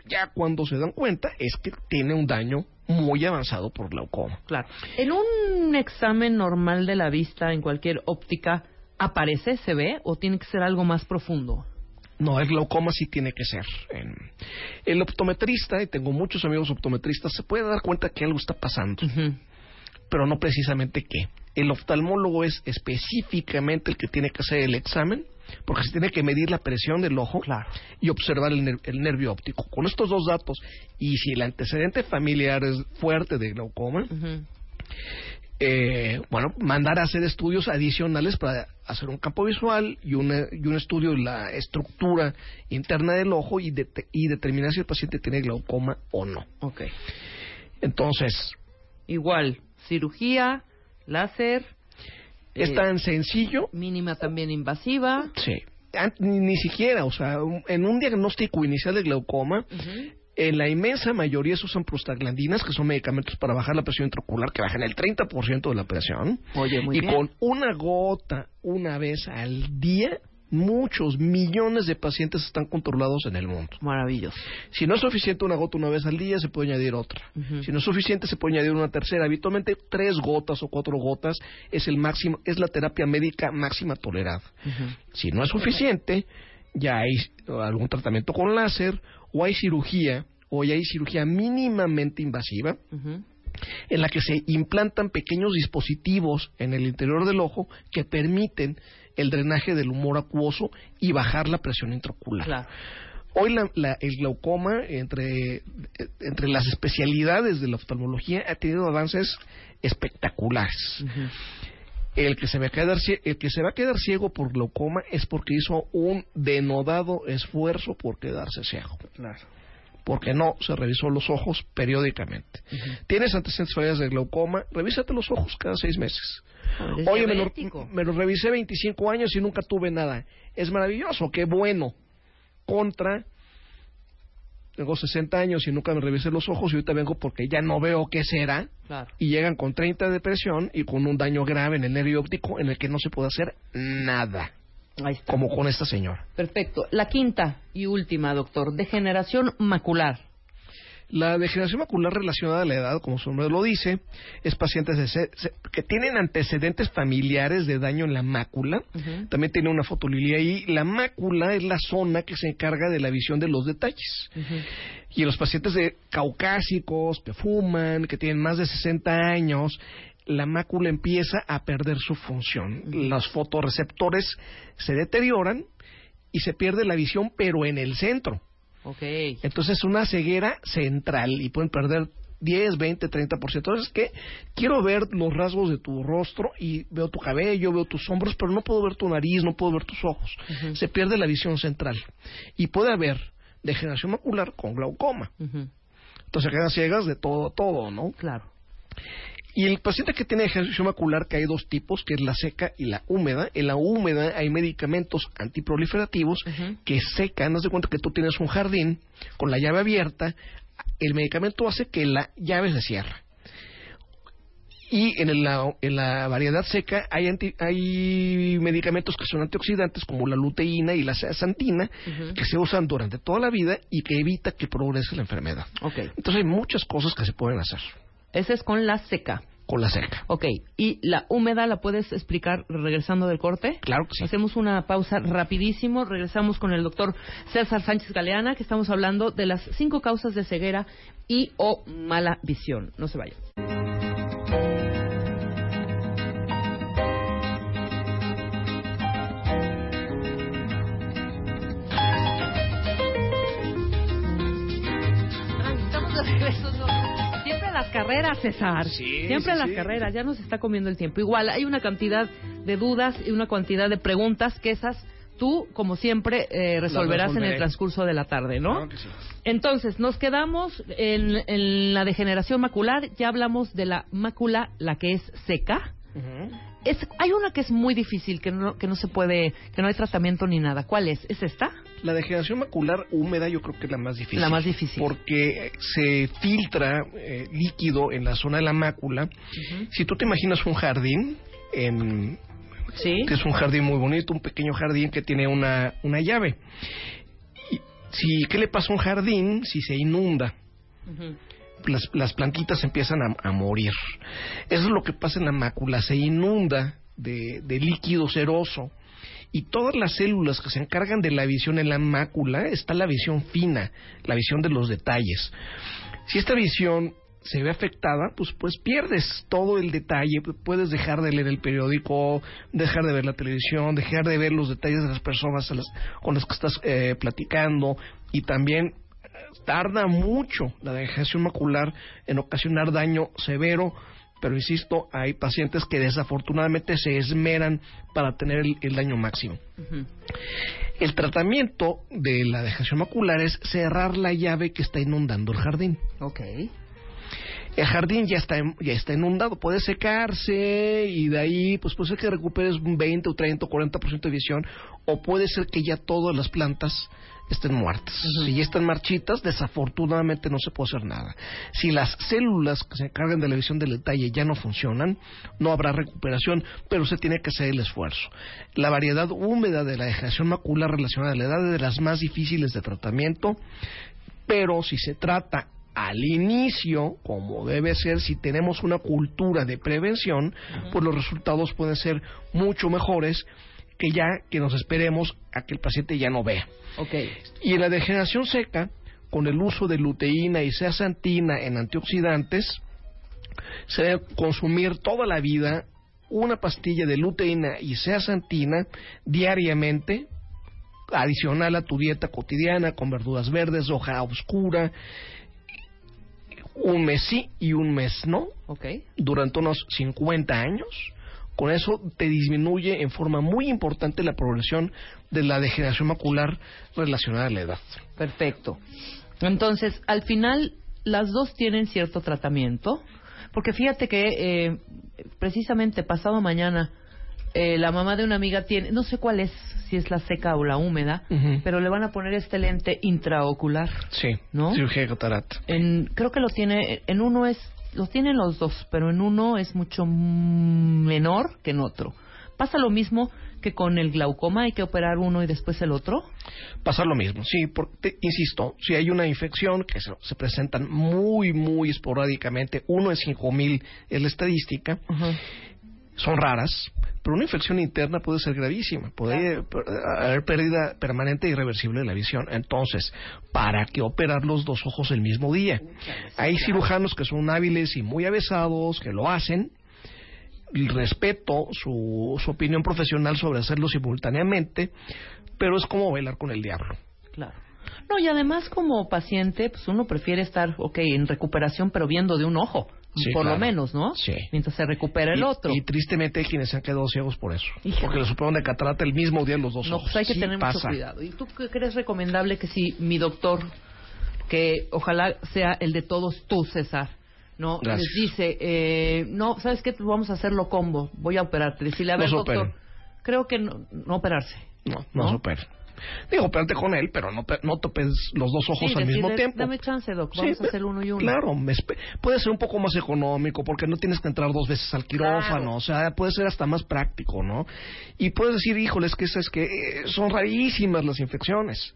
ya cuando se dan cuenta es que tiene un daño muy avanzado por glaucoma. Claro. En un examen normal de la vista en cualquier óptica, ¿aparece, se ve o tiene que ser algo más profundo? No, el glaucoma sí tiene que ser. El optometrista, y tengo muchos amigos optometristas, se puede dar cuenta que algo está pasando, pero no precisamente qué. El oftalmólogo es específicamente el que tiene que hacer el examen, porque se tiene que medir la presión del ojo y observar el, ner- el nervio óptico. Con estos dos datos, y si el antecedente familiar es fuerte de glaucoma. Eh, bueno, mandar a hacer estudios adicionales para hacer un campo visual y, una- y un estudio de la estructura interna del ojo y, det- y determinar si el paciente tiene glaucoma o no. Ok. Entonces, Igual, cirugía, láser. es eh, tan sencillo, Mínima también invasiva. sí, ni, ni siquiera, o sea, en un diagnóstico inicial de glaucoma, en la inmensa mayoría se usan prostaglandinas, que son medicamentos para bajar la presión intraocular, que bajan el 30% de la presión. Oye, muy y bien. con una gota una vez al día, muchos millones de pacientes están controlados en el mundo. Maravilloso. Si no es suficiente una gota una vez al día, se puede añadir otra. Si no es suficiente, se puede añadir una tercera. Habitualmente tres gotas o cuatro gotas es el máximo, es la terapia médica máxima tolerada. Si no es suficiente, ya hay algún tratamiento con láser o hay cirugía o ya hay cirugía mínimamente invasiva en la que se implantan pequeños dispositivos en el interior del ojo que permiten el drenaje del humor acuoso y bajar la presión intraocular. Claro. Hoy la- la- el glaucoma, entre, entre las especialidades de la oftalmología, ha tenido avances espectaculares. El que, se va a quedar, el que se va a quedar ciego por glaucoma es porque hizo un denodado esfuerzo por quedarse ciego. Claro. Porque no se revisó los ojos periódicamente. Tienes antecedentes familiares de glaucoma, revísate los ojos cada seis meses. Eres Oye, me lo, me lo revisé 25 años y nunca tuve nada. Es maravilloso, qué bueno. Contra, tengo 60 años y nunca me revisé los ojos y ahorita vengo porque ya no veo qué será. Claro. Y llegan con 30 de presión y con un daño grave en el nervio óptico en el que no se puede hacer nada. Ahí está. Como con esta señora. Perfecto. La quinta y última, doctor. Degeneración macular. La degeneración macular relacionada a la edad, como su nombre lo dice, es pacientes de que tienen antecedentes familiares de daño en la mácula. También tiene una fotolilia ahí. La mácula es la zona que se encarga de la visión de los detalles. Y en los pacientes de caucásicos, que fuman, que tienen más de 60 años, la mácula empieza a perder su función. Los fotorreceptores se deterioran y se pierde la visión, pero en el centro. Ok. Entonces es una ceguera central y pueden perder 10, 20, 30%. Entonces, que quiero ver los rasgos de tu rostro y veo tu cabello, veo tus hombros, pero no puedo ver tu nariz, no puedo ver tus ojos. Se pierde la visión central. Y puede haber degeneración macular con glaucoma. Entonces quedan ciegas de todo a todo, ¿no? Claro. Y el paciente que tiene degeneración macular, que hay dos tipos, que es la seca y la húmeda. En la húmeda hay medicamentos antiproliferativos que secan. Haz de cuenta que tú tienes un jardín con la llave abierta. El medicamento hace que la llave se cierre. Y en la, en la variedad seca hay, anti- hay medicamentos que son antioxidantes como la luteína y la Ujú. que se usan durante toda la vida y que evita que progrese la enfermedad. Ok. Entonces hay muchas cosas que se pueden hacer Ese es con la seca. con la seca. Ok. ¿Y la húmeda la puedes explicar regresando del corte? Claro que sí. Hacemos una pausa rapidísimo. Regresamos con el doctor César Sánchez Galeana, que estamos hablando de las cinco causas de ceguera y o mala visión. No se vayan. Estamos de regreso. ¿no? Las carreras, César. Sí, Siempre sí, las sí. carreras. Ya nos está comiendo el tiempo. Igual, hay una cantidad de dudas y una cantidad de preguntas que esas tú, como siempre, eh, resolverás en el transcurso de la tarde, ¿no? Claro que sí. Entonces, nos quedamos en, en la degeneración macular. Ya hablamos de la mácula, la que es seca. Es, hay una que es muy difícil, que no, que no se puede, que no hay tratamiento ni nada. ¿Cuál es? ¿Es esta? La degeneración macular húmeda yo creo que es la más difícil. La más difícil. Porque se filtra eh, líquido en la zona de la mácula. Si tú te imaginas un jardín, en, Sí. que es un jardín muy bonito, un pequeño jardín que tiene una, una llave. Y si, ¿Qué le pasa a un jardín si se inunda? Las, las plantitas empiezan a, a morir. Eso es lo que pasa en la mácula, se inunda de, de líquido ceroso. Y todas las células que se encargan de la visión en la mácula está la visión fina, la visión de los detalles. Si esta visión se ve afectada, pues, pues pierdes todo el detalle, puedes dejar de leer el periódico, dejar de ver la televisión, dejar de ver los detalles de las personas con las que estás eh, platicando y también tarda mucho la degeneración macular en ocasionar daño severo, pero insisto, hay pacientes que desafortunadamente se esmeran para tener el, el daño máximo. El tratamiento de la degeneración macular es cerrar la llave que está inundando el jardín. Ok. El jardín ya está, ya está inundado, puede secarse y de ahí pues puede ser que recuperes un 20 o 30 o 40% de visión o puede ser que ya todas las plantas estén muertas. Si ya están marchitas, desafortunadamente no se puede hacer nada. Si las células que se encargan de la visión del detalle ya no funcionan, no habrá recuperación, pero se tiene que hacer el esfuerzo. La variedad húmeda de la degeneración macular relacionada a la edad es de las más difíciles de tratamiento, pero si se trata al inicio, como debe ser, si tenemos una cultura de prevención, pues los resultados pueden ser mucho mejores que ya que nos esperemos a que el paciente ya no vea. Ok. Y en la degeneración seca, con el uso de luteína y zeaxantina en antioxidantes, se debe consumir toda la vida una pastilla de luteína y zeaxantina diariamente, adicional a tu dieta cotidiana con verduras verdes, hoja oscura, un mes sí y un mes no, Ok. durante unos 50 años. Con eso te disminuye en forma muy importante la progresión de la degeneración macular relacionada a la edad. Perfecto. Entonces, al final, las dos tienen cierto tratamiento. Porque fíjate que eh, precisamente pasado mañana, eh, la mamá de una amiga tiene, no sé cuál es, si es la seca o la húmeda, pero le van a poner este lente intraocular. Sí, ¿No? cirugía de catarata. En, creo que lo tiene, en uno es, los tienen los dos, pero en uno es mucho menor que en otro. ¿Pasa lo mismo que con el glaucoma? ¿Hay que operar uno y después el otro? Pasa lo mismo, sí, porque, insisto, si hay una infección que se, se presentan muy, muy esporádicamente, uno en cinco mil es la estadística, son raras, pero una infección interna puede ser gravísima, puede haber pérdida permanente e irreversible de la visión. Entonces, ¿para qué operar los dos ojos el mismo día? Hay cirujanos que son hábiles y muy avesados, que lo hacen, respeto su, su opinión profesional sobre hacerlo simultáneamente, pero es como bailar con el diablo. Claro. No, y además como paciente, pues uno prefiere estar, ok, en recuperación, pero viendo de un ojo, Sí, por lo menos, ¿no? Sí. Mientras se recupera el y, otro. y tristemente hay quienes se han quedado ciegos por eso, Híjole. porque les supieron de catarata el mismo día los dos no, ojos. pues hay que Sí tener mucho cuidado. ¿Y tú qué crees recomendable que si mi doctor, que ojalá sea el de todos tú, César, ¿no? Gracias. Les dice, eh, no, ¿sabes qué? Pues vamos a hacerlo combo, voy a operarte. Decirle, a ver, se doctor, operen. creo que no, no operarse. No, no, ¿No? se opera. Digo, opérate con él, pero no, no topes los dos ojos Sí, al mismo tiempo. Dame chance, doc, Sí, vamos a pe- hacer uno y uno. Claro, me puede ser un poco más económico porque no tienes que entrar dos veces al quirófano, Claro. o sea, puede ser hasta más práctico, ¿no? Y puedes decir, híjole, es que, es que eh, son rarísimas las infecciones.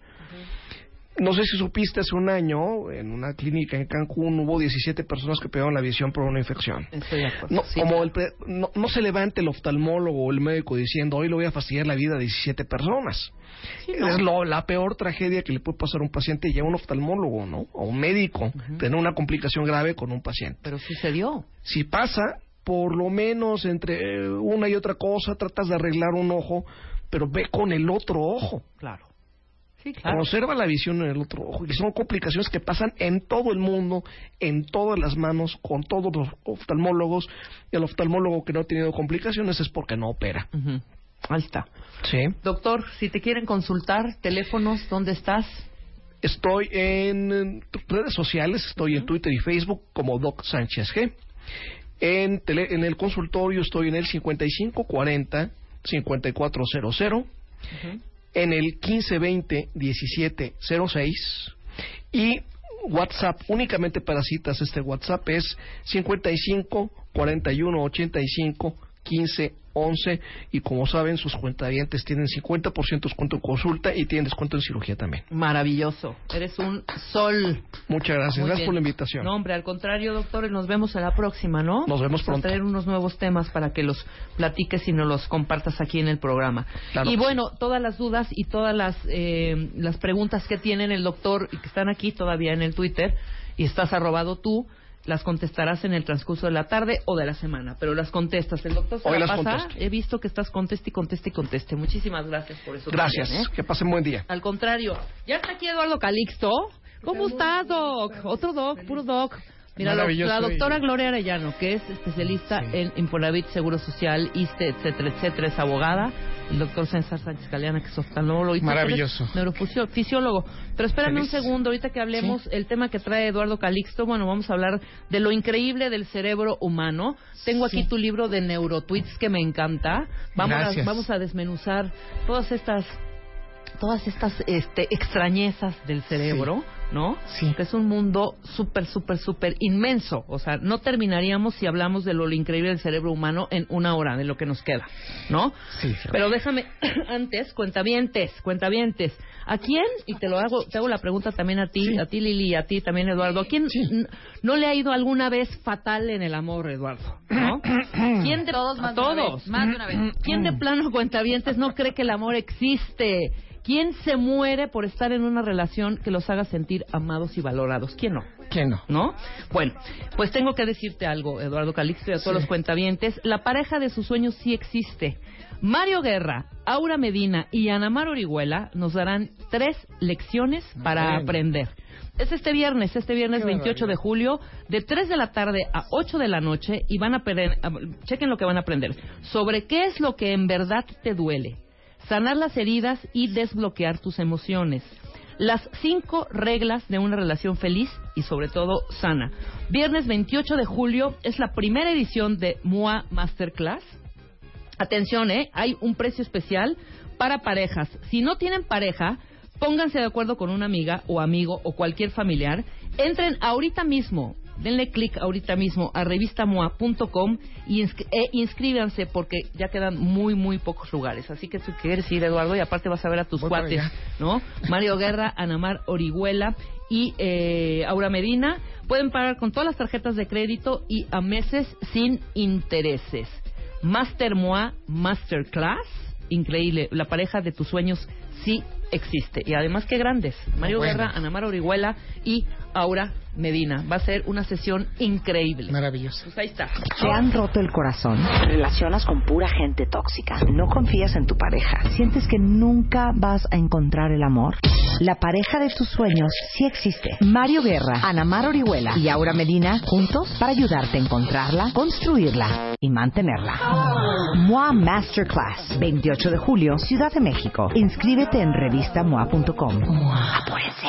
No sé si supiste, hace un año, en una clínica en Cancún, hubo 17 personas que perdieron la visión por una infección. Estoy de acuerdo. No, sí. como el pre- no, no se levante el oftalmólogo o el médico diciendo, hoy le voy a fastidiar la vida a 17 personas. Es lo- la peor tragedia que le puede pasar a un paciente y a un oftalmólogo, ¿no? O un médico, tener una complicación grave con un paciente. Pero sucedió. Si pasa, por lo menos entre eh, una y otra cosa, tratas de arreglar un ojo, pero ve con el otro ojo. Claro. Sí, claro. Conserva la visión en el otro ojo. Y son complicaciones que pasan en todo el mundo, en todas las manos, con todos los oftalmólogos. Y el oftalmólogo que no ha tenido complicaciones es porque no opera. Ujú. Ahí está. Sí. Doctor, si te quieren consultar, teléfonos, ¿dónde estás? Estoy en redes sociales, estoy en Twitter y Facebook como Doc Sánchez G. En, tele- en el consultorio estoy en el 5540-5400, en el 1520-1706 y WhatsApp, únicamente para citas, este WhatsApp es 55 41 85 15 11 y como saben sus cuentavientes tienen 50% de descuento en consulta y tienen descuento en cirugía también. Maravilloso. Eres un sol. Muchas gracias, Muy gracias bien. por la invitación. No, hombre, al contrario, doctor, nos vemos en la próxima, ¿no? Nos vemos Vamos pronto. A traer unos nuevos temas para que los platiques y nos los compartas aquí en el programa. Claro y bueno, todas las dudas y todas las, eh, las preguntas que tienen el doctor y que están aquí todavía en el Twitter y estás arrobado tú, las contestarás en el transcurso de la tarde o de la semana, pero las contestas. El doctor se Hoy la las pasa. contesto. He visto que estás conteste y conteste y conteste. Muchísimas gracias por eso. Gracias, también, ¿eh? que pasen buen día. Al contrario, ya está aquí Eduardo Calixto. ¿Cómo estás, Doc? Otro Doc, puro Doc. Mira, la doctora Gloria Arellano, que es especialista en Infonavit, Seguro Social, ISTE, etcétera, etcétera, es abogada. El doctor César Sánchez Caliana, que es oftalmólogo. y Maravilloso. Neurofisiólogo. Pero espérame Feliz. un segundo, ahorita que hablemos, el tema que trae Eduardo Calixto, bueno, vamos a hablar de lo increíble del cerebro humano. Tengo aquí tu libro de neurotweets que me encanta. Vamos a, Gracias. vamos a desmenuzar todas estas todas estas este, extrañezas del cerebro, ¿no? Sí. Que es un mundo súper, súper, súper inmenso. O sea, no terminaríamos si hablamos de lo increíble del cerebro humano en una hora, de lo que nos queda, ¿no? Sí. Pero déjame, (clears throat) antes, cuentavientes, cuentavientes. ¿A quién? Y te lo hago, te hago la pregunta también a ti, a ti Lili y a ti también Eduardo. ¿A quién no le ha ido alguna vez fatal en el amor, Eduardo? ¿No? (clears throat) ¿Quién de Todos más a de una todos? vez, más de una vez. ¿Quién de plano cuentavientes no cree que el amor existe? ¿Quién se muere por estar en una relación que los haga sentir amados y valorados? ¿Quién no? ¿Quién no? ¿No? Bueno, pues tengo que decirte algo, Eduardo Calixto, y a todos los cuentavientes. La pareja de sus sueños sí existe. Mario Guerra, Aura Medina y Anamar Orihuela nos darán tres lecciones para aprender. Es este viernes, este viernes Qué 28 de julio, de 3 de la tarde a 8 de la noche, y van a aprender, a- chequen lo que van a aprender, sobre qué es lo que en verdad te duele, sanar las heridas y desbloquear tus emociones. Las cinco reglas de una relación feliz y sobre todo sana. Viernes 28 de julio es la primera edición de MOA Masterclass. Atención, ¿eh? Hay un precio especial para parejas. Si no tienen pareja, pónganse de acuerdo con una amiga o amigo o cualquier familiar. Entren ahorita mismo, denle clic ahorita mismo a revistamoa.com y e inscríbanse porque ya quedan muy, muy pocos lugares. Así que si quieres ir, Eduardo, y aparte vas a ver a tus Voy cuates. ¿no? Mario Guerra, (laughs) Anamar Orihuela y eh, Aura Medina. Pueden pagar con todas las tarjetas de crédito y a meses sin intereses. Master Moa Masterclass, increíble. La pareja de tus sueños sí existe. Y además, qué grandes. Mario Bueno. Guerra, Anamar Orihuela y Aura Medina. Va a ser una sesión increíble. Maravilloso. Pues ahí está. ¿Te han roto el corazón? Relacionas con pura gente tóxica. ¿No confías en tu pareja? ¿Sientes que nunca vas a encontrar el amor? La pareja de tus sueños sí existe. Mario Guerra, Anamar Orihuela y Aura Medina juntos para ayudarte a encontrarla, construirla y mantenerla. MOA Masterclass, 28 de julio, Ciudad de México. Inscríbete en revistamoa.com. Apúrense.